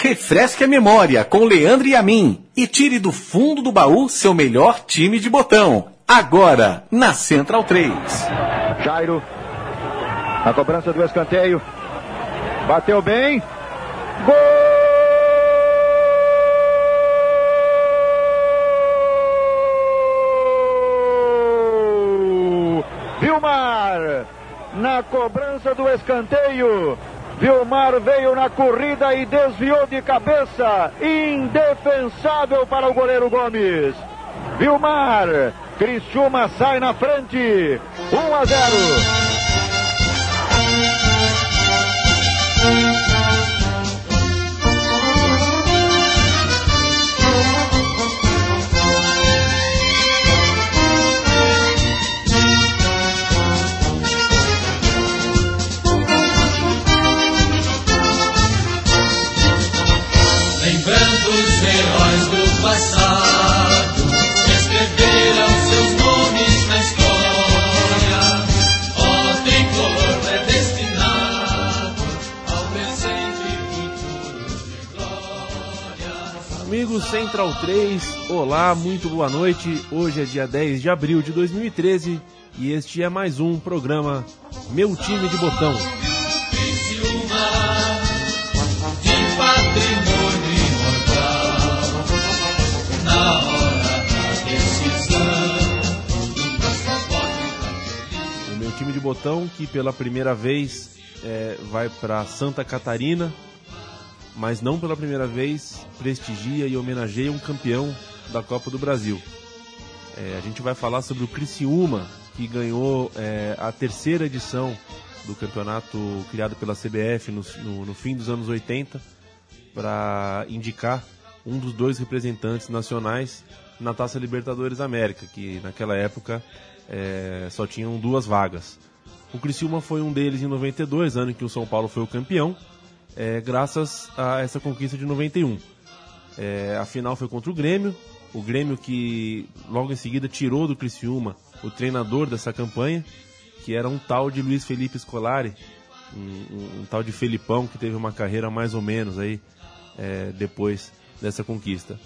Refresque a memória com Leandro e a mim e tire do fundo do baú seu melhor time de botão. Agora, na Central 3. Jairo, a cobrança do escanteio. Bateu bem. Gol! Vilmar, na cobrança do escanteio. Vilmar veio na corrida e desviou de cabeça. Indefensável para o goleiro Gomes. Vilmar, Criciúma sai na frente. 1 a 0. Central 3, olá, muito boa noite. Hoje é dia 10 de abril de 2013 e este é mais um programa Meu Time de Botão. O meu time de botão que pela primeira vez é, vai para Santa Catarina, mas não pela primeira vez prestigia e homenageia um campeão da Copa do Brasil. É, a gente vai falar sobre o Criciúma, que ganhou é, a terceira edição do campeonato criado pela CBF no, no- no fim dos anos 80 para indicar um dos dois representantes nacionais na Taça Libertadores América, que naquela época é, só tinham duas vagas. O Criciúma foi um deles em 92, ano em que o São Paulo foi o campeão, é, graças a essa conquista de 91. É, a final foi contra o Grêmio, o Grêmio que logo em seguida tirou do Criciúma o treinador dessa campanha, que era um tal de Luiz Felipe Scolari, um, um- um tal de Felipão que teve uma carreira mais ou menos aí é, depois dessa conquista.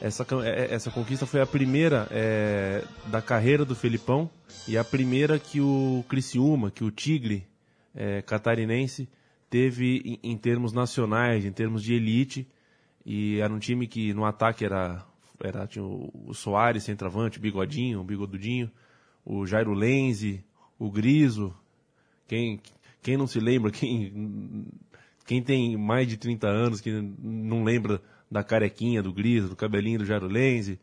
Essa, cam- é- essa conquista foi a primeira é, da carreira do Felipão e a primeira que o Criciúma, que o Tigre é, catarinense teve em, em termos nacionais, em termos de elite. E era um time que no ataque era, era tinha o, Soares, centroavante, o Bigodinho, o Bigodudinho, o Jairo Lenze, o Griso. Quem, quem não se lembra, quem, quem tem mais de 30 anos, que não lembra da carequinha do Griso, do cabelinho do Jairo Lenze.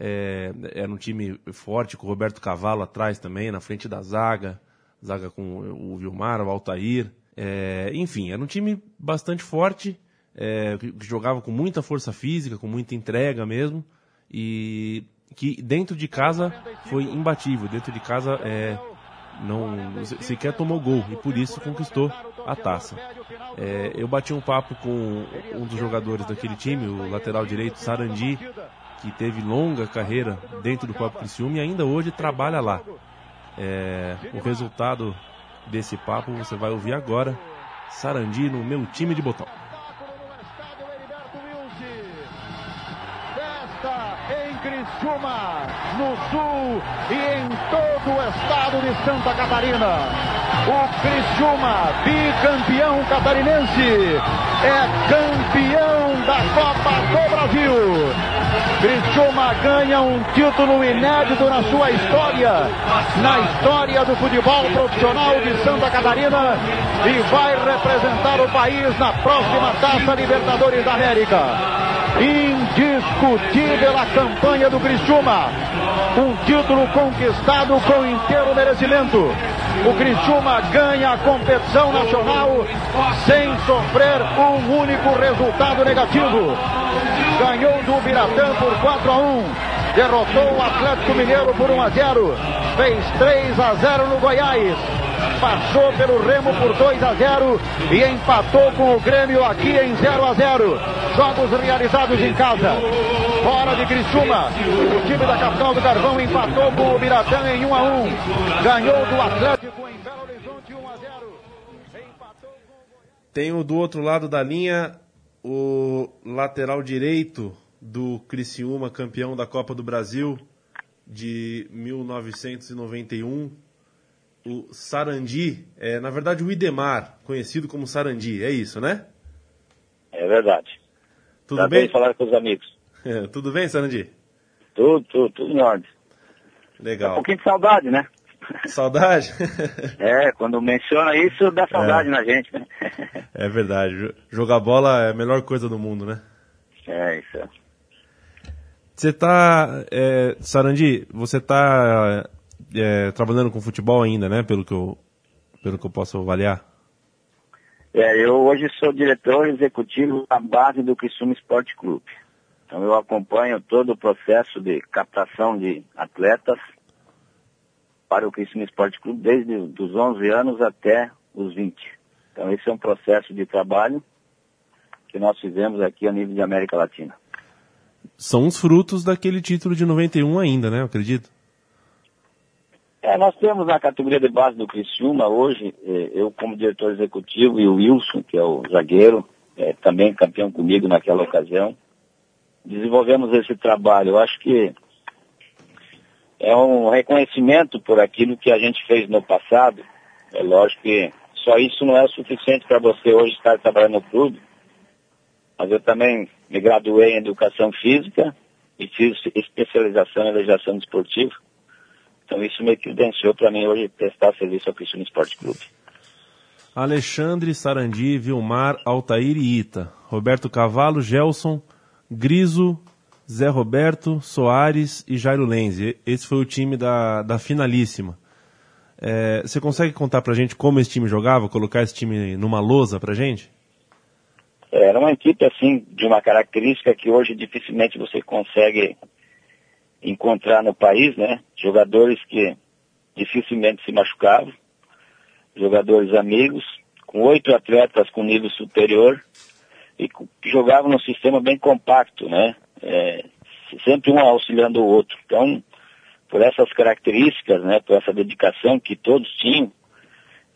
É, era um time forte com o Roberto Cavalo atrás também, na frente da zaga. Zaga com o Vilmar, o Altair. É, enfim, era um time bastante forte, é, que jogava com muita força física, com muita entrega mesmo. E que dentro de casa foi imbatível. Dentro de casa é, não se- sequer tomou gol e por isso conquistou a taça. É, eu bati um papo com um dos jogadores daquele time, o lateral direito Sarandi, que teve longa carreira dentro do próprio Criciúma e ainda hoje trabalha lá. É, o resultado desse papo você vai ouvir agora. Sarandi no meu time de botão. Criciúma, no sul e em todo o estado de Santa Catarina. O Criciúma, bicampeão catarinense, é campeão da Copa do Brasil. Criciúma ganha um título inédito na sua história, na história do futebol profissional de Santa Catarina e vai representar o país na próxima Taça Libertadores da América. Indiscutível a campanha do Criciúma. Um título conquistado com inteiro merecimento. O Criciúma ganha a competição nacional sem sofrer um único resultado negativo. Ganhou do Biratã por 4 a 1. Derrotou o Atlético Mineiro por 1 a 0. Fez 3 a 0 no Goiás. Passou pelo Remo por 2 a 0 e empatou com o Grêmio aqui em 0 a 0. Jogos realizados em casa. Fora de Criciúma, o time da capital do Carvão empatou com o Biratã em 1 a 1. Ganhou do Atlético em Belo Horizonte 1 a 0. Empatou com o Tenho do outro lado da linha o lateral direito do Criciúma, campeão da Copa do Brasil de 1991, o Sarandi, é, na verdade o Idemar, conhecido como Sarandi, é isso, né? É verdade. Tudo Tá bem? falar com os amigos. Tudo bem, Sarandi? Tudo, tudo, tudo em ordem. Um Legal. pouquinho de saudade, né? Saudade? É, quando menciona isso, dá saudade na gente, né? é verdade. Jo- Jogar bola é a melhor coisa do mundo, né? É, isso. é. Você tá, é, Sarandi, você tá é, trabalhando com futebol ainda, né? Pelo que eu, pelo que eu posso avaliar. É, eu hoje sou diretor executivo da base do Criciúma Esporte Clube. Então eu acompanho todo o processo de captação de atletas para o Criciúma Esporte Clube desde os 11 anos até os 20. Então esse é um processo de trabalho que nós fizemos aqui a nível de América Latina. São os frutos daquele título de 91 ainda, né? Eu acredito. É, nós temos na categoria de base do Criciúma hoje, eh, eu como diretor executivo e o Wilson, que é o zagueiro, eh, também campeão comigo naquela ocasião, desenvolvemos esse trabalho. Eu acho que é um reconhecimento por aquilo que a gente fez no passado. É lógico que só isso não é o suficiente para você hoje estar trabalhando no clube, mas eu também me graduei em Educação Física e fiz especialização em legislação desportiva. Então isso me credenciou para mim hoje prestar serviço ao Cristiano Esporte Clube. Alexandre, Sarandi, Vilmar, Altair e Ita. Roberto Cavalo, Gelson, Griso, Zé Roberto, Soares e Jairo Lenzi. Esse foi o time da, da finalíssima. É, você consegue contar pra gente como esse time jogava? Colocar esse time numa lousa pra gente? Era uma equipe assim de uma característica que hoje dificilmente você consegue encontrar no país, né? Jogadores que dificilmente se machucavam, jogadores amigos, com oito atletas com nível superior e jogavam num sistema bem compacto, né? É, sempre um auxiliando o outro. Então, por essas características, né? Por essa dedicação que todos tinham,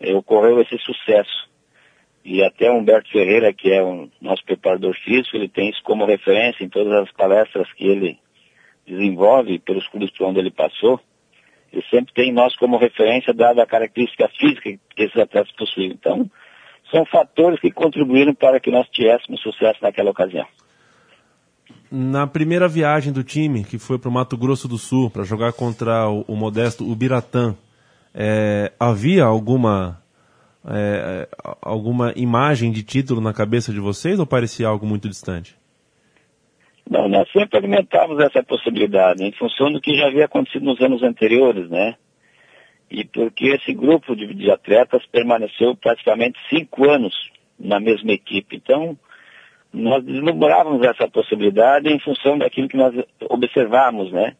eh, ocorreu esse sucesso. E até Humberto Ferreira, que é o nosso preparador físico, ele tem isso como referência em todas as palestras que ele desenvolve pelos clubes por onde ele passou. Ele sempre tem nós como referência, dada a característica física que esses atletas possuem. Então, são fatores que contribuíram para que nós tivéssemos sucesso naquela ocasião. Na primeira viagem do time, que foi para o Mato Grosso do Sul, para jogar contra o, o modesto Ubiratã, é, havia alguma, é, alguma imagem de título na cabeça de vocês ou parecia algo muito distante? Não, nós sempre alimentávamos essa possibilidade, em função do que já havia acontecido nos anos anteriores, né? E porque esse grupo de, de atletas permaneceu praticamente cinco anos na mesma equipe. Então, nós deslumbrávamos essa possibilidade em função daquilo que nós observávamos, né?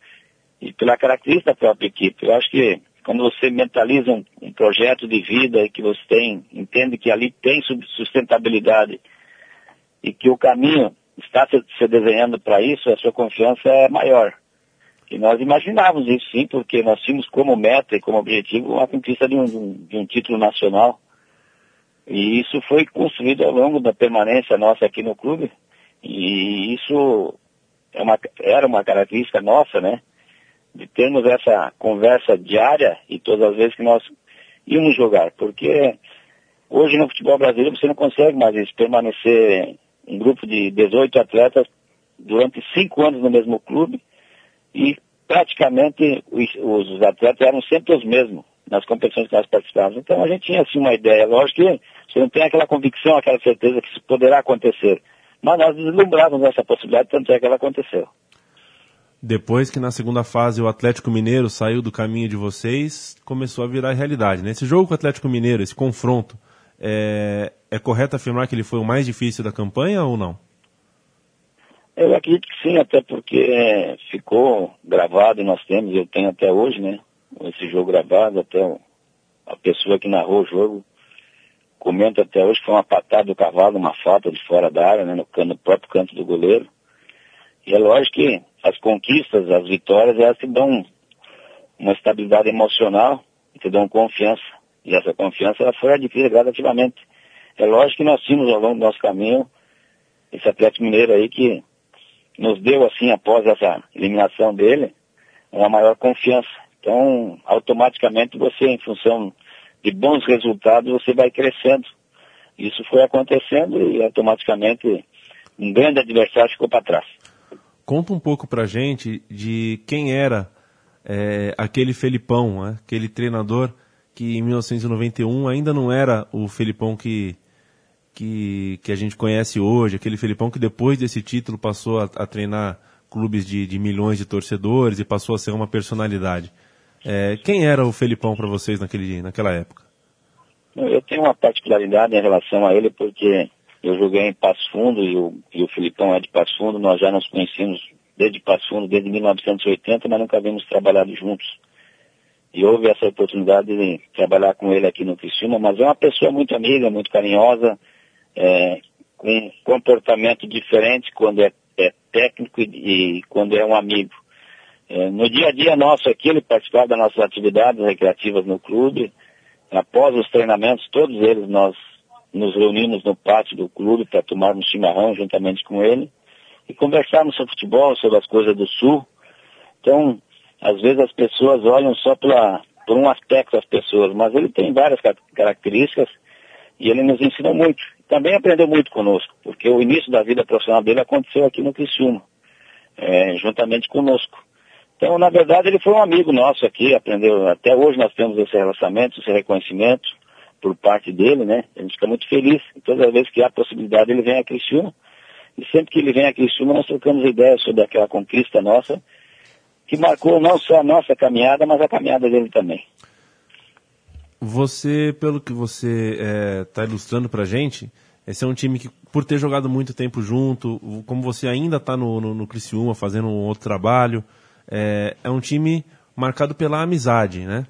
E pela característica da própria equipe. Eu acho que quando você mentaliza um, um projeto de vida que você tem, entende que ali tem sustentabilidade e que o caminho está se, se desenhando para isso, a sua confiança é maior. E nós imaginávamos isso sim, porque nós tínhamos como meta e como objetivo a conquista de um- de um título nacional. E isso foi construído ao longo da permanência nossa aqui no clube. E isso é uma, era uma característica nossa, né? De termos essa conversa diária e todas as vezes que nós íamos jogar. Porque hoje no futebol brasileiro você não consegue mais isso, permanecer um grupo de 18 atletas durante cinco anos no mesmo clube e praticamente os, os atletas eram sempre os mesmos nas competições que nós participávamos. Então a gente tinha assim uma ideia. Lógico que você não tem aquela convicção, aquela certeza que isso poderá acontecer. Mas nós deslumbrávamos essa possibilidade, tanto é que ela aconteceu. Depois que na segunda fase o Atlético Mineiro saiu do caminho de vocês, começou a virar realidade. Né? Esse jogo com o Atlético Mineiro, esse confronto, é, é correto afirmar que ele foi o mais difícil da campanha ou não? Eu acredito que sim, até porque é, ficou gravado e nós temos, eu tenho até hoje, né? Esse jogo gravado, até a pessoa que narrou o jogo comenta até hoje que foi uma patada do cavalo, uma falta de fora da área, né? No, no próprio canto do goleiro. E é lógico que as conquistas, as vitórias, elas te dão uma estabilidade emocional te dão confiança. E essa confiança ela foi adquirida gradativamente. É lógico que nós tínhamos ao longo do nosso caminho esse Atlético Mineiro aí que nos deu, assim, após essa eliminação dele, uma maior confiança. Então, automaticamente você, em função de bons resultados, você vai crescendo. Isso foi acontecendo e automaticamente um grande adversário ficou para trás. Conta um pouco pra gente de quem era é, aquele Felipão, né? aquele treinador que em 1991 ainda não era o Felipão que, que, que a gente conhece hoje, aquele Felipão que depois desse título passou a, a treinar clubes de, de, milhões de torcedores e passou a ser uma personalidade. É, quem era o Felipão para vocês naquele, naquela época? Eu tenho uma particularidade em relação a ele porque eu joguei em Passo Fundo e o, e o Filipão é de Passo Fundo, nós já nos conhecemos desde Passo Fundo, desde 1980, mas nunca vimos trabalhado juntos. E houve essa oportunidade de trabalhar com ele aqui no Criciúma, mas é uma pessoa muito amiga, muito carinhosa, é, com comportamento diferente quando é, é técnico e, e, quando é um amigo. É, no dia a dia nosso aqui, ele participava das nossas atividades recreativas no clube. Após os treinamentos, todos eles nós nos reunimos no pátio do clube para tomarmos chimarrão juntamente com ele e conversarmos sobre futebol, sobre as coisas do sul. Então, às vezes as pessoas olham só pela, por um aspecto das pessoas, mas ele tem várias características e ele nos ensinou muito. Também aprendeu muito conosco, porque o início da vida profissional dele aconteceu aqui no Criciúma, é, juntamente conosco. Então, na verdade, ele foi um amigo nosso aqui, aprendeu, até hoje nós temos esse relacionamento, esse reconhecimento por parte dele, né? A gente fica muito feliz. Todas as vezes que há possibilidade, ele vem a Criciúma. E sempre que ele vem a Criciúma, nós trocamos ideias sobre aquela conquista nossa, que marcou não só a nossa caminhada, mas a caminhada dele também. Você, pelo que você está é, ilustrando para gente, esse é um time que, por ter jogado muito tempo junto, como você ainda está no, no, no Criciúma fazendo um outro trabalho, é, é um time marcado pela amizade, né?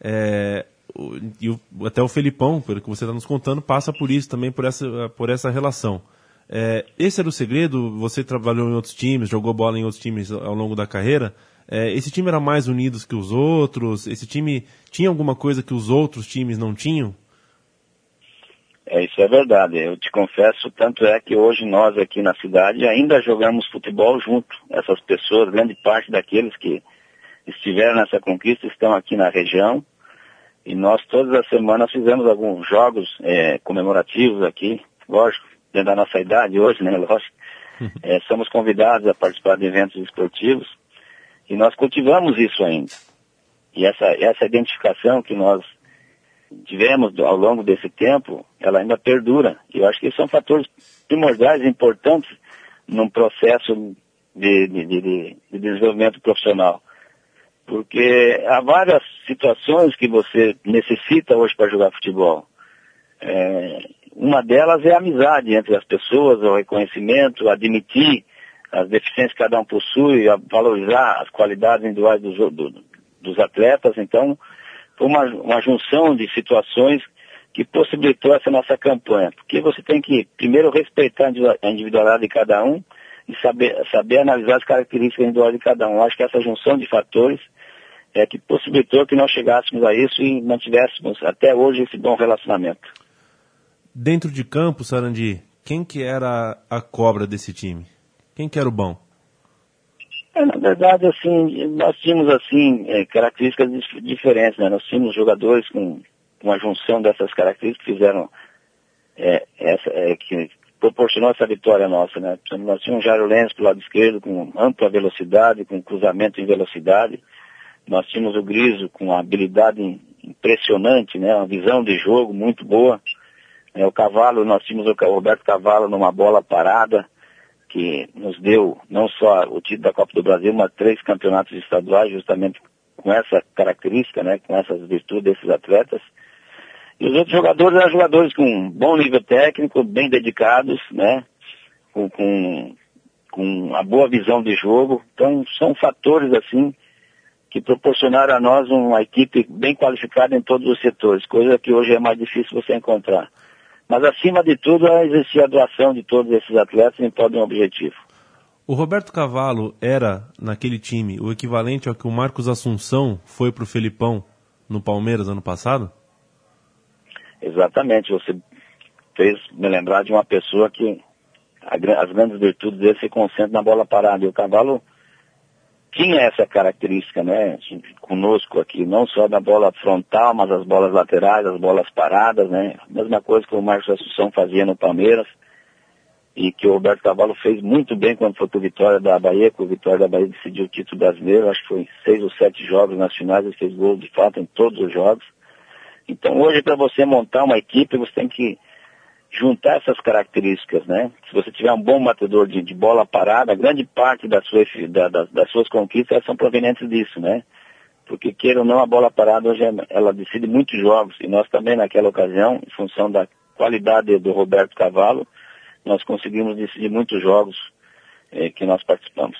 É, e o, até o Felipão, pelo que você está nos contando, passa por isso também, por essa, por essa relação. É, esse era o segredo? Você trabalhou em outros times, jogou bola em outros times ao longo da carreira. É, esse time era mais unido que os outros? Esse time tinha alguma coisa que os outros times não tinham? É, isso é verdade. Eu te confesso, tanto é que hoje nós aqui na cidade ainda jogamos futebol junto. Essas pessoas, grande parte daqueles que estiveram nessa conquista estão aqui na região. E nós todas as semanas fizemos alguns jogos é, comemorativos aqui, lógico, dentro da nossa idade hoje, né, lógico. É, somos convidados a participar de eventos esportivos e nós cultivamos isso ainda. E essa, essa identificação que nós tivemos ao longo desse tempo, ela ainda perdura. E eu acho que são fatores primordiais importantes num processo de, de, de, de desenvolvimento profissional. Porque há várias situações que você necessita hoje para jogar futebol. É, uma delas é a amizade entre as pessoas, o reconhecimento, admitir as deficiências que cada um possui, valorizar as qualidades individuais dos, do, dos atletas. Então, foi uma, uma junção de situações que possibilitou essa nossa campanha. Porque você tem que, primeiro, respeitar a individualidade de cada um e saber, saber analisar as características individuais de cada um. Acho que essa junção de fatores é que possibilitou que nós chegássemos a isso e mantivéssemos até hoje esse bom relacionamento. Dentro de campo, Sarandi, quem que era a cobra desse time? Quem que era o bom? É, na verdade, assim, nós tínhamos, assim, é, características diferentes, né? Nós tínhamos jogadores com uma junção dessas características que fizeram, é, essa, é, que proporcionou essa vitória nossa, né? Nós tínhamos um Jairo Lenz pro lado esquerdo com ampla velocidade, com cruzamento em velocidade. Nós tínhamos o Griso com uma habilidade impressionante, né? Uma visão de jogo muito boa. É, o Cavalo, nós tínhamos o Roberto Cavalo numa bola parada que nos deu não só o título da Copa do Brasil, mas três campeonatos estaduais, justamente com essa característica, né, com essas virtudes desses atletas. E os outros jogadores eram jogadores com bom nível técnico, bem dedicados, né, com, com, com a boa visão de jogo. Então, são fatores, assim, que proporcionaram a nós uma equipe bem qualificada em todos os setores, coisa que hoje é mais difícil você encontrar. Mas, acima de tudo, existia a doação de todos esses atletas em prol de um objetivo. O Roberto Cavalo era, naquele time, o equivalente ao que o Marcos Assunção foi para o Felipão no Palmeiras ano passado? Exatamente. Você fez me lembrar de uma pessoa que a as grandes virtudes dele se concentram na bola parada. E o cavalo tinha essa característica, né, conosco aqui, não só da bola frontal, mas as bolas laterais, as bolas paradas, né, mesma coisa que o Marcos Assunção fazia no Palmeiras, e que o Roberto Cavalo fez muito bem quando foi para Vitória da Bahia, que o Vitória da Bahia decidiu o título brasileiro, acho que foi seis ou sete jogos nacionais, ele fez gol de fato em todos os jogos. Então hoje para você montar uma equipe, você tem que juntar essas características, né? Se você tiver um bom batedor de, de bola parada, grande parte da sua, efi- da- das- das suas conquistas são provenientes disso, né? Porque queira ou não, a bola parada hoje ela decide muitos jogos. E nós também naquela ocasião, em função da qualidade do Roberto Cavalo, nós conseguimos decidir muitos jogos eh, que nós participamos.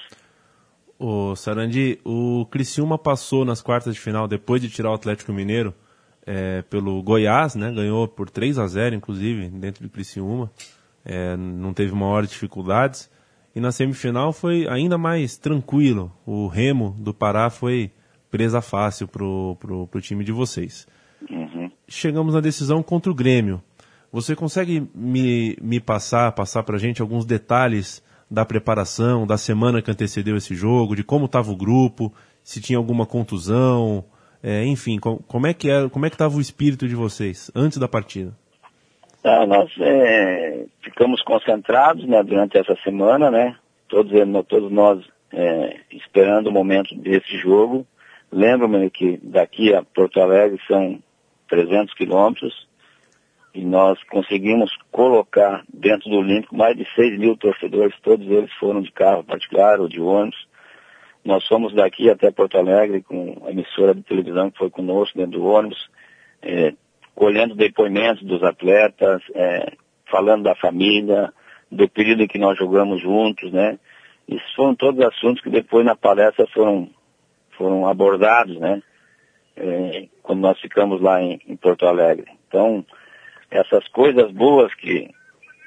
O Sarandi, o Criciúma passou nas quartas de final depois de tirar o Atlético Mineiro é, pelo Goiás, né? Ganhou por 3 a 0 inclusive, dentro do Criciúma. É, não teve maiores dificuldades. E na semifinal foi ainda mais tranquilo. O Remo do Pará foi presa fácil pro, pro, pro time de vocês. Uhum. Chegamos na decisão contra o Grêmio. Você consegue me, me passar, passar pra gente alguns detalhes da preparação, da semana que antecedeu esse jogo, de como estava o grupo, se tinha alguma contusão, é, enfim, co- como é que era, como é que estava o espírito de vocês antes da partida? Tá, nós é, ficamos concentrados né, durante essa semana, né? Todos, ele- todos nós é, esperando o momento desse jogo. Lembro-me que daqui a Porto Alegre são 300 quilômetros e nós conseguimos colocar dentro do Olímpico mais de 6 mil torcedores, todos eles foram de carro particular ou de ônibus. Nós fomos daqui até Porto Alegre com a emissora de televisão que foi conosco dentro do ônibus, é, colhendo depoimentos dos atletas, é, falando da família, do período em que nós jogamos juntos, né? Isso foram todos assuntos que depois na palestra foram, foram abordados, né? É, quando nós ficamos lá em, em Porto Alegre. Então, essas coisas boas que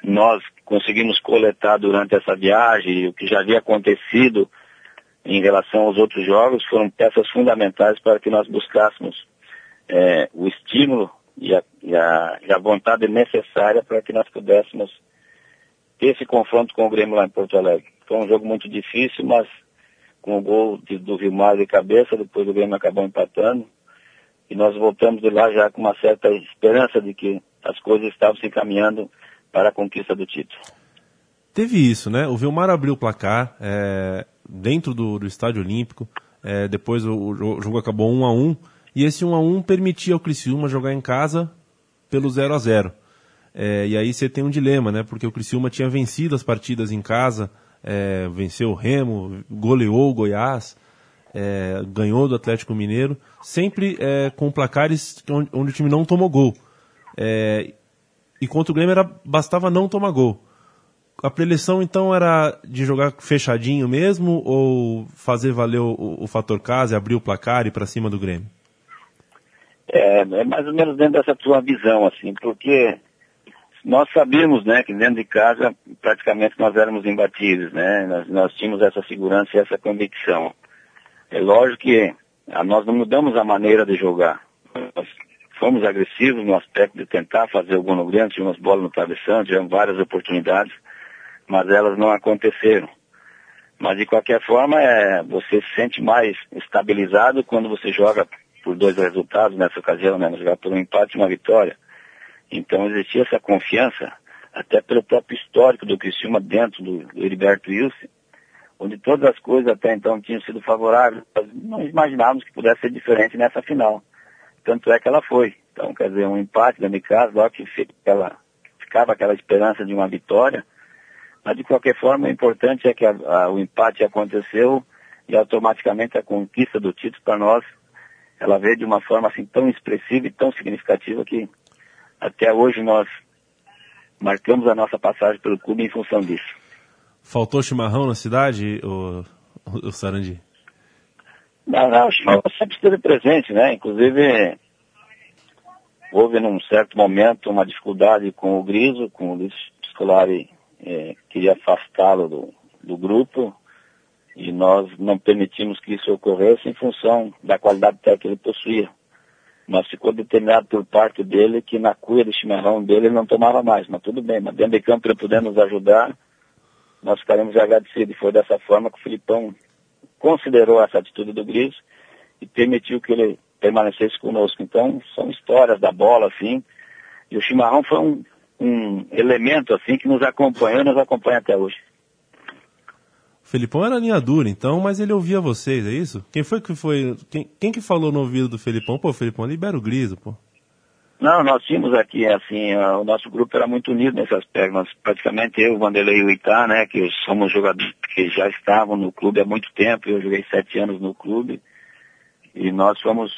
nós conseguimos coletar durante essa viagem, o que já havia acontecido em relação aos outros jogos, foram peças fundamentais para que nós buscássemos é, o estímulo e a, e, a, e a vontade necessária para que nós pudéssemos ter esse confronto com o Grêmio lá em Porto Alegre. Foi um jogo muito difícil, mas com o gol de, do Vilmar de cabeça, depois o Grêmio acabou empatando. E nós voltamos de lá já com uma certa esperança de que as coisas estavam se encaminhando para a conquista do título. Teve isso, né? O Vilmar abriu o placar é, dentro do, do Estádio Olímpico. É, depois o, o jogo acabou 1 a 1 e esse 1 a 1 permitia ao Criciúma jogar em casa pelo 0 a 0 é, E aí você tem um dilema, né? Porque o Criciúma tinha vencido as partidas em casa, é, venceu o Remo, goleou o Goiás, é, ganhou do Atlético Mineiro, sempre é, com placares onde, onde, o time não tomou gol. É, e contra o Grêmio era, bastava não tomar gol. A preleção então era de jogar fechadinho mesmo ou fazer valer o, o fator casa, abrir o placar e para cima do Grêmio? É, é mais ou menos dentro dessa tua visão, assim, porque nós sabíamos, né, que dentro de casa praticamente nós éramos imbatíveis, né, nós, nós tínhamos essa segurança e essa convicção. É lógico que a, nós não mudamos a maneira de jogar. Nós fomos agressivos no aspecto de tentar fazer o gol no Grêmio, tínhamos bola no travessão, tivemos várias oportunidades, mas elas não aconteceram. Mas de qualquer forma, é, você se sente mais estabilizado quando você joga por dois resultados, nessa ocasião, né, jogar por um empate e uma vitória. Então existia essa confiança, até pelo próprio histórico do Criciúma dentro do, do Heriberto Wilson, onde todas as coisas até então tinham sido favoráveis, não imaginávamos que pudesse ser diferente nessa final. Tanto é que ela foi. Então, quer dizer, um empate da casa, logo que ficava aquela esperança de uma vitória, mas de qualquer forma o importante é que a, a, o empate aconteceu e automaticamente a conquista do título para nós, ela veio de uma forma assim tão expressiva e tão significativa que até hoje nós marcamos a nossa passagem pelo clube em função disso. Faltou chimarrão na cidade, o, o, Sarandi? Não, não, o chimarrão sempre esteve presente, né? Inclusive, houve num certo momento uma dificuldade com o Griso, com o Luiz Scolari é, queria afastá-lo do, do grupo e nós não permitimos que isso ocorresse em função da qualidade técnica que ele possuía. Mas ficou determinado por parte dele que na cuia de chimarrão dele ele não tomava mais, mas tudo bem, mas dentro de campo ele puder nos ajudar, nós ficaremos agradecidos. E foi dessa forma que o Filipão considerou essa atitude do Gris e permitiu que ele permanecesse conosco. Então, são histórias da bola, assim. E o chimarrão foi um, um elemento, assim, que nos acompanhou e nos acompanha até hoje. O Felipão era linha dura, então, mas ele ouvia vocês, é isso? Quem foi que foi. Quem, quem que falou no ouvido do Felipão? Pô, Felipão, libera o Griso, pô. Não, nós tínhamos aqui, assim, o nosso grupo era muito unido nesse aspecto. Nós, praticamente eu, o Vanderlei e o Itá, né, que somos jogadores que já estavam no clube há muito tempo. Eu joguei sete anos no clube. E nós fomos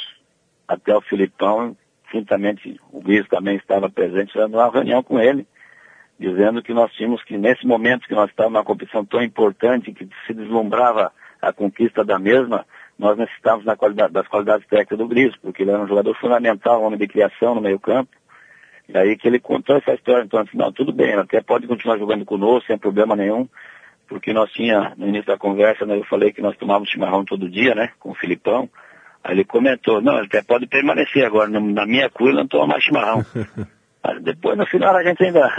até o Filipão, juntamente o Gris também estava presente, fazendo uma reunião com ele, dizendo que nós tínhamos que, nesse momento que nós estávamos numa competição tão importante, que se deslumbrava a conquista da mesma, nós necessitávamos da qualidade, das qualidades técnicas do Gris, porque ele era um jogador fundamental, um homem de criação no meio campo. E aí que ele contou essa história, então assim, não, tudo bem, até pode continuar jogando conosco, sem problema nenhum, porque nós tinha, no início da conversa, né, eu falei que nós tomávamos chimarrão todo dia, né, com o Filipão, aí ele comentou, não, ele até pode permanecer agora, na minha cura não toma mais chimarrão. Mas depois, no final, a gente ainda,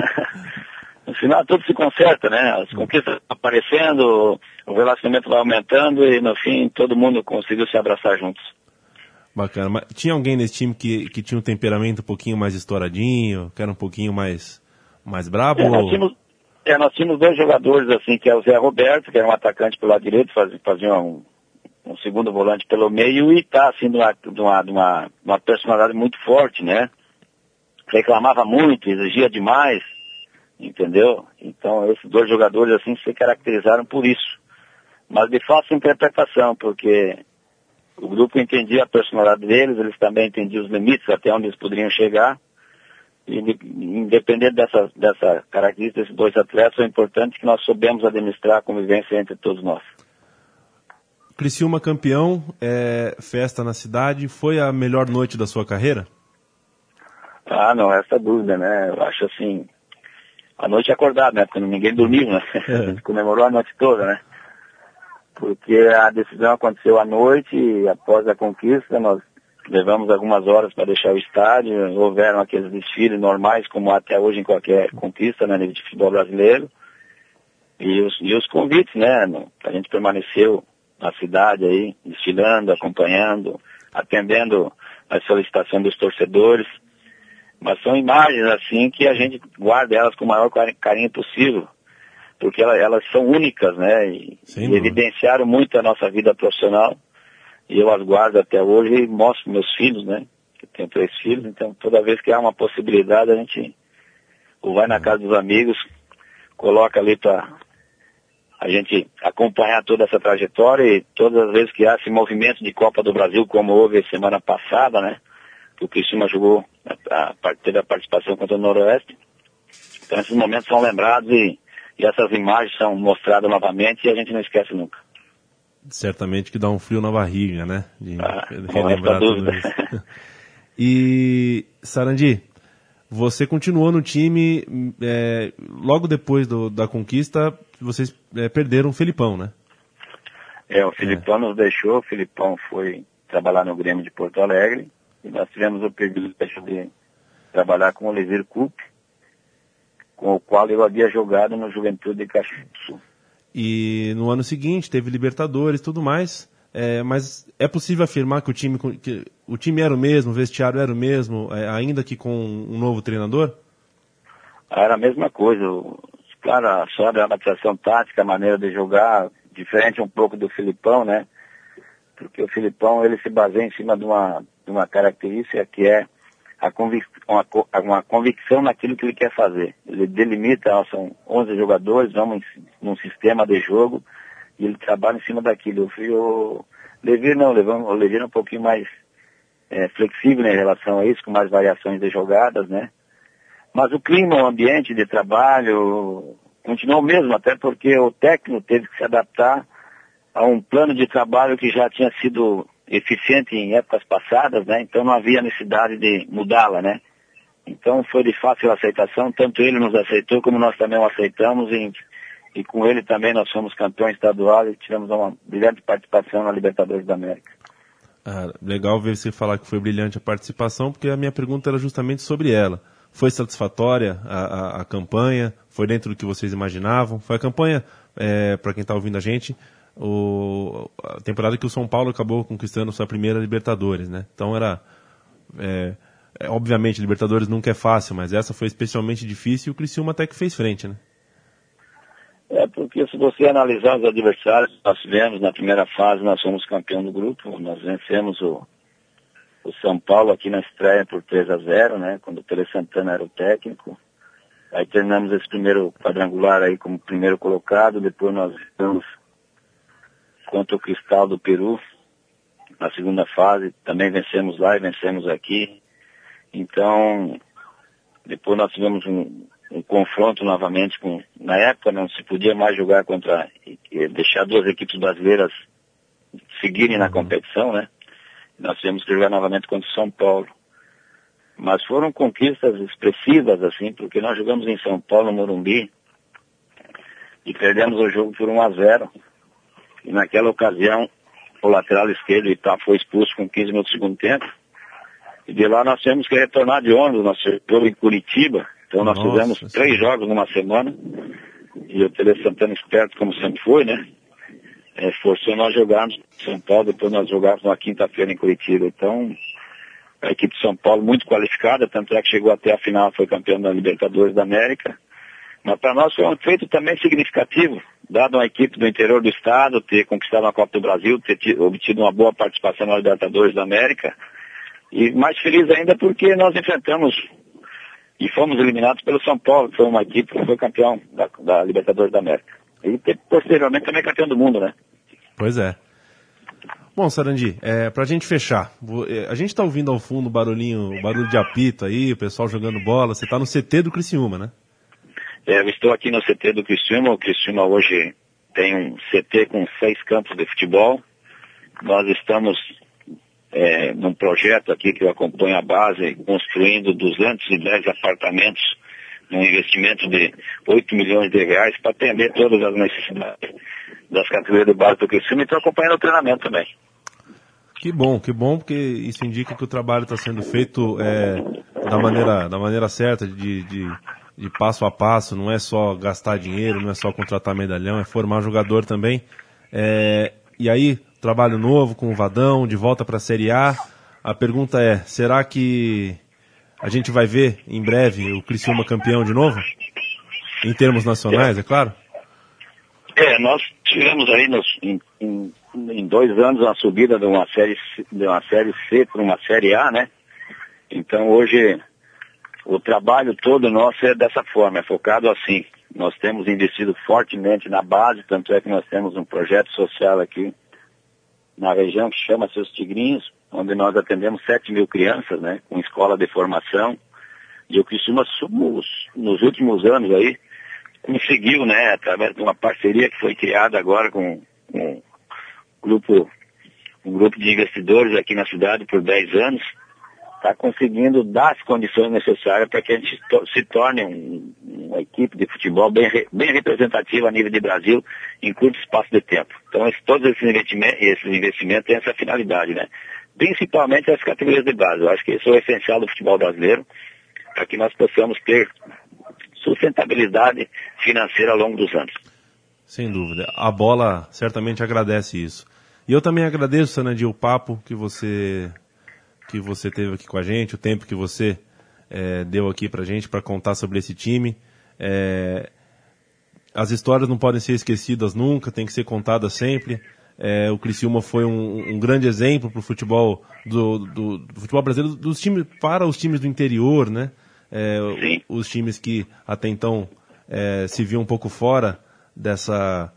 no final tudo se conserta, né, as conquistas aparecendo, o relacionamento vai aumentando e no fim todo mundo conseguiu se abraçar juntos. Bacana. Mas tinha alguém nesse time que, que tinha um temperamento um pouquinho mais estouradinho, que era um pouquinho mais, mais brabo? É, nós tínhamos, é, nós tínhamos dois jogadores, assim, que é o Zé Roberto, que era um atacante pelo lado direito, fazia, fazia um, um segundo volante pelo meio, e tá, assim, de uma, de uma, de uma, uma personalidade muito forte, né? Reclamava muito, exigia demais, entendeu? Então, esses dois jogadores, assim, se caracterizaram por isso. Mas de fácil interpretação, porque o grupo entendia a personalidade deles, eles também entendiam os limites até onde eles poderiam chegar. E inde- independente dessa, dessa característica desses dois atletas, é importante que nós soubemos administrar a convivência entre todos nós. Criciúma campeão, é, festa na cidade, foi a melhor noite da sua carreira? Ah, não, essa dúvida, né? Eu acho assim, a noite acordada, né? Porque ninguém dormiu, né? A gente comemorou a noite toda, né? Porque a decisão aconteceu à noite e após a conquista nós levamos algumas horas para deixar o estádio, houveram aqueles desfiles normais, como há até hoje em qualquer conquista, né, nível de futebol brasileiro. E os, e os convites, né? A gente permaneceu na cidade aí, desfilando, acompanhando, atendendo as solicitações dos torcedores. Mas são imagens assim que a gente guarda elas com o maior cari- carinho possível, porque ela- elas são únicas, né? E, e evidenciaram muito a nossa vida profissional. E eu as guardo até hoje e mostro meus filhos, né? Eu tenho três filhos, então toda vez que há uma possibilidade a gente ou vai na casa dos amigos, coloca ali para a gente acompanhar toda essa trajetória e todas as vezes que há esse movimento de Copa do Brasil, como houve semana passada, né? Que o Cristina jogou, a, a, teve a participação contra o Noroeste. Então esses momentos são lembrados e, e essas imagens são mostradas novamente e a gente não esquece nunca. Certamente que dá um frio na barriga, né? De Ah, relembrar tudo isso. E, Sarandi, você continuou no time, é, logo depois do- da conquista, vocês é, perderam o Felipão, né? É, o Filipão nos deixou, o Filipão foi trabalhar no Grêmio de Porto Alegre e nós tivemos o privilégio de trabalhar com o Oliveira Coupe, com o qual eu havia jogado no Juventude de Caxias do Sul. E no ano seguinte teve Libertadores e tudo mais. É, mas é possível afirmar que o time, que o time era o mesmo, o vestiário era o mesmo, é, ainda que com um novo treinador? Era a mesma coisa, o- claro, só a adaptação tática, a maneira de jogar, diferente um pouco do Filipão, né? Porque o Filipão, ele se baseia em cima de uma, de uma característica que é a convic uma, uma convicção naquilo que ele quer fazer. Ele delimita, ó, são 11 jogadores, vamos num sistema de jogo, e ele trabalha em cima daquilo. Eu fui o Levir não, levamos, o Levir é um pouquinho mais é, flexível né, em relação a isso, com mais variações de jogadas, né? Mas o clima, o ambiente de trabalho continuou o mesmo, até porque o técnico teve que se adaptar a um plano de trabalho que já tinha sido eficiente em épocas passadas, né? Então não havia necessidade de mudá-la, né? Então foi de fácil aceitação, tanto ele nos aceitou como nós também o aceitamos e, e com ele também nós fomos campeões estaduais e tivemos uma brilhante participação na Libertadores da América. Ah, legal ver você falar que foi brilhante a participação, porque a minha pergunta era justamente sobre ela. Foi satisfatória a, a, a campanha? Foi dentro do que vocês imaginavam? Foi a campanha, é, para quem está ouvindo a gente, o, a temporada que o São Paulo acabou conquistando sua primeira Libertadores, né? Então era. É, é, obviamente, Libertadores nunca é fácil, mas essa foi especialmente difícil e o Criciúma até que fez frente, né? É porque se você analisar os adversários que nós tivemos na primeira fase, nós fomos campeão do grupo, nós vencemos o, o São Paulo aqui na estreia por 3 a 0 né? Quando o Tele Santana era o técnico. Aí terminamos esse primeiro quadrangular aí como primeiro colocado, depois nós estamos contra o Cristal do Peru na segunda fase, também vencemos lá e vencemos aqui. Então, depois nós tivemos um, um confronto novamente com, na época não se podia mais jogar contra, deixar duas equipes brasileiras seguirem na uhum. competição, né? Nós tivemos que jogar novamente contra o São Paulo. Mas foram conquistas expressivas, assim, porque nós jogamos em São Paulo, no Morumbi, e perdemos o jogo por 1 a 0 E naquela ocasião, o lateral esquerdo, Itá, foi expulso com 15 minutos do segundo tempo. E de lá nós tivemos que retornar de ônibus, nós jogo em Curitiba. Então nós Nossa, fizemos sim. três jogos numa semana. E o Tele Santana esperto, como sempre foi, né? é, forçou nós jogarmos em São Paulo, depois nós jogávamos na quinta-feira em Curitiba. Então, a equipe de São Paulo muito qualificada, tanto é que chegou até a final, foi campeão da Libertadores da América. Mas para nós foi um feito também significativo, dado uma equipe do interior do estado ter conquistado a Copa do Brasil, ter tido, obtido uma boa participação na Libertadores da América. E mais feliz ainda porque nós enfrentamos e fomos eliminados pelo São Paulo, que foi uma equipe que foi campeão da, da Libertadores da América. E posteriormente também campeão do mundo, né? Pois é. Bom, Sarandi, é, pra gente fechar, é, a gente tá ouvindo ao fundo o barulhinho, o barulho de apito aí, o pessoal jogando bola, você tá no CT do Criciúma, né? É, eu estou aqui no CT do Criciúma, o Criciúma hoje tem um CT com seis campos de futebol, nós estamos é, num projeto aqui que eu acompanho a base, construindo 210 apartamentos um investimento de 8 milhões de reais para atender todas as necessidades das categorias de base do Criciúma e estou acompanhando o treinamento também. Que bom, que bom, porque isso indica que o trabalho está sendo feito é, da, maneira, da maneira certa, de, de, de, passo a passo, não é só gastar dinheiro, não é só contratar medalhão, é formar jogador também. É, e aí, trabalho novo com o Vadão, de volta para a Série A. A pergunta é, será que a gente vai ver em breve o Criciúma campeão de novo? Em termos nacionais, é, é claro? É, nós tivemos aí nos, em, em, dois anos uma subida de uma série, de uma série C para uma série A, né? Então hoje o trabalho todo nosso é dessa forma, é focado assim. Nós temos investido fortemente na base, tanto é que nós temos um projeto social aqui na região que chama Seus Tigrinhos, onde nós atendemos 7 mil crianças, né, com escola de formação. E o Criciúma, nos últimos anos aí, conseguiu, né, através de uma parceria que foi criada agora com, com um grupo, um grupo de investidores aqui na cidade por 10 anos, está conseguindo dar as condições necessárias para que a gente se torne um, uma equipe de futebol bem, bem representativa a nível de Brasil em curto espaço de tempo. Então, esse, todos esses investimentos, esses investimentos têm essa finalidade, né? Principalmente as categorias de base. Eu acho que isso é o essencial do futebol brasileiro, para que nós possamos ter sustentabilidade financeira ao longo dos anos. Sem dúvida. A bola certamente agradece isso. E eu também agradeço, Sanadil, o papo que você que você teve aqui com a gente, o tempo que você é, deu aqui pra gente para contar sobre esse time. É, as histórias não podem ser esquecidas nunca, tem que ser contadas sempre. É, o Criciúma foi um, um grande exemplo para o futebol do, do, do, futebol brasileiro, dos times para os times do interior, né? É, os times que até então é, se viam um pouco fora dessa,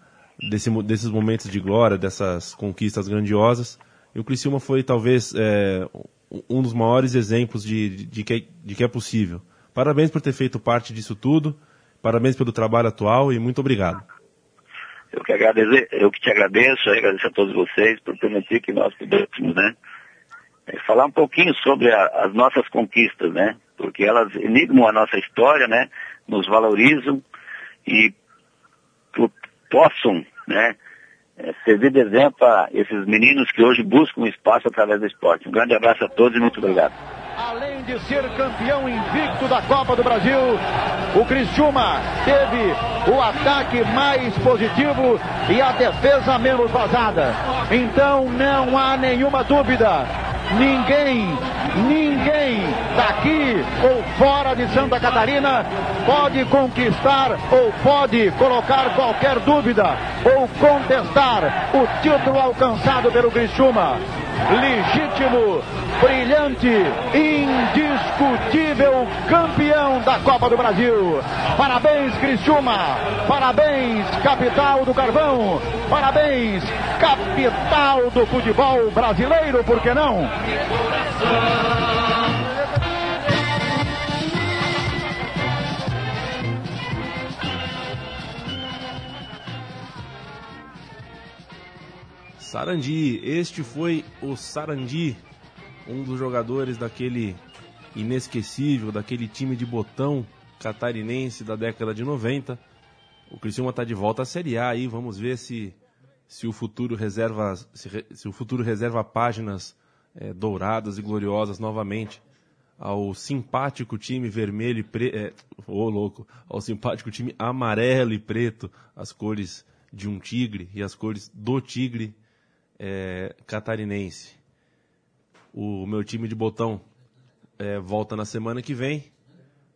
desse, desses momentos de glória, dessas conquistas grandiosas. E o Criciúma foi talvez é, um dos maiores exemplos de, de, de, que, de que é possível. Parabéns por ter feito parte disso tudo, parabéns pelo trabalho atual e muito obrigado. Eu que, agradeço, eu que te agradeço, agradeço a todos vocês por permitir que nós pudéssemos, né, é, falar um pouquinho sobre a, as nossas conquistas, né, porque elas enigmam a nossa história, né, nos valorizam e possam, né, é, servir de exemplo a esses meninos que hoje buscam espaço através do esporte. Um grande abraço a todos e muito obrigado. Além de ser campeão invicto da Copa do Brasil, o Criciúma teve o ataque mais positivo e a defesa menos vazada. Então não há nenhuma dúvida. Ninguém, ninguém daqui ou fora de Santa Catarina pode conquistar ou pode colocar qualquer dúvida ou contestar o título alcançado pelo Criciúma legítimo, brilhante, indiscutível campeão da Copa do Brasil. Parabéns, Criciúma. Parabéns, capital do carvão. Parabéns, capital do futebol brasileiro, por que não? Sarandi, este foi o Sarandi, um dos jogadores daquele inesquecível, daquele time de botão catarinense da década de 90. O Criciúma está de volta à Série A aí, vamos ver se, se o futuro reserva se, se o futuro reserva páginas é, douradas e gloriosas novamente ao simpático time vermelho e preto, é, oh, louco, ao simpático time amarelo e preto, as cores de um tigre e as cores do tigre é, catarinense. O meu time de botão é, volta na semana que vem.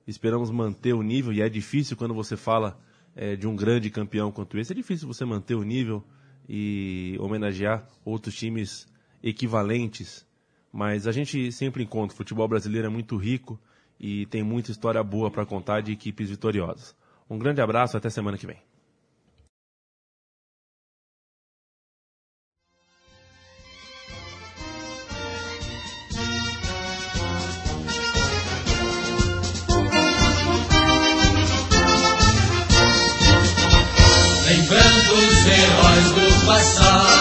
Esperamos manter o nível, e é difícil quando você fala é, de um grande campeão quanto esse, é difícil você manter o nível e homenagear outros times equivalentes. Mas a gente sempre encontra. O futebol brasileiro é muito rico e tem muita história boa para contar de equipes vitoriosas. Um grande abraço, até semana que vem. pasar.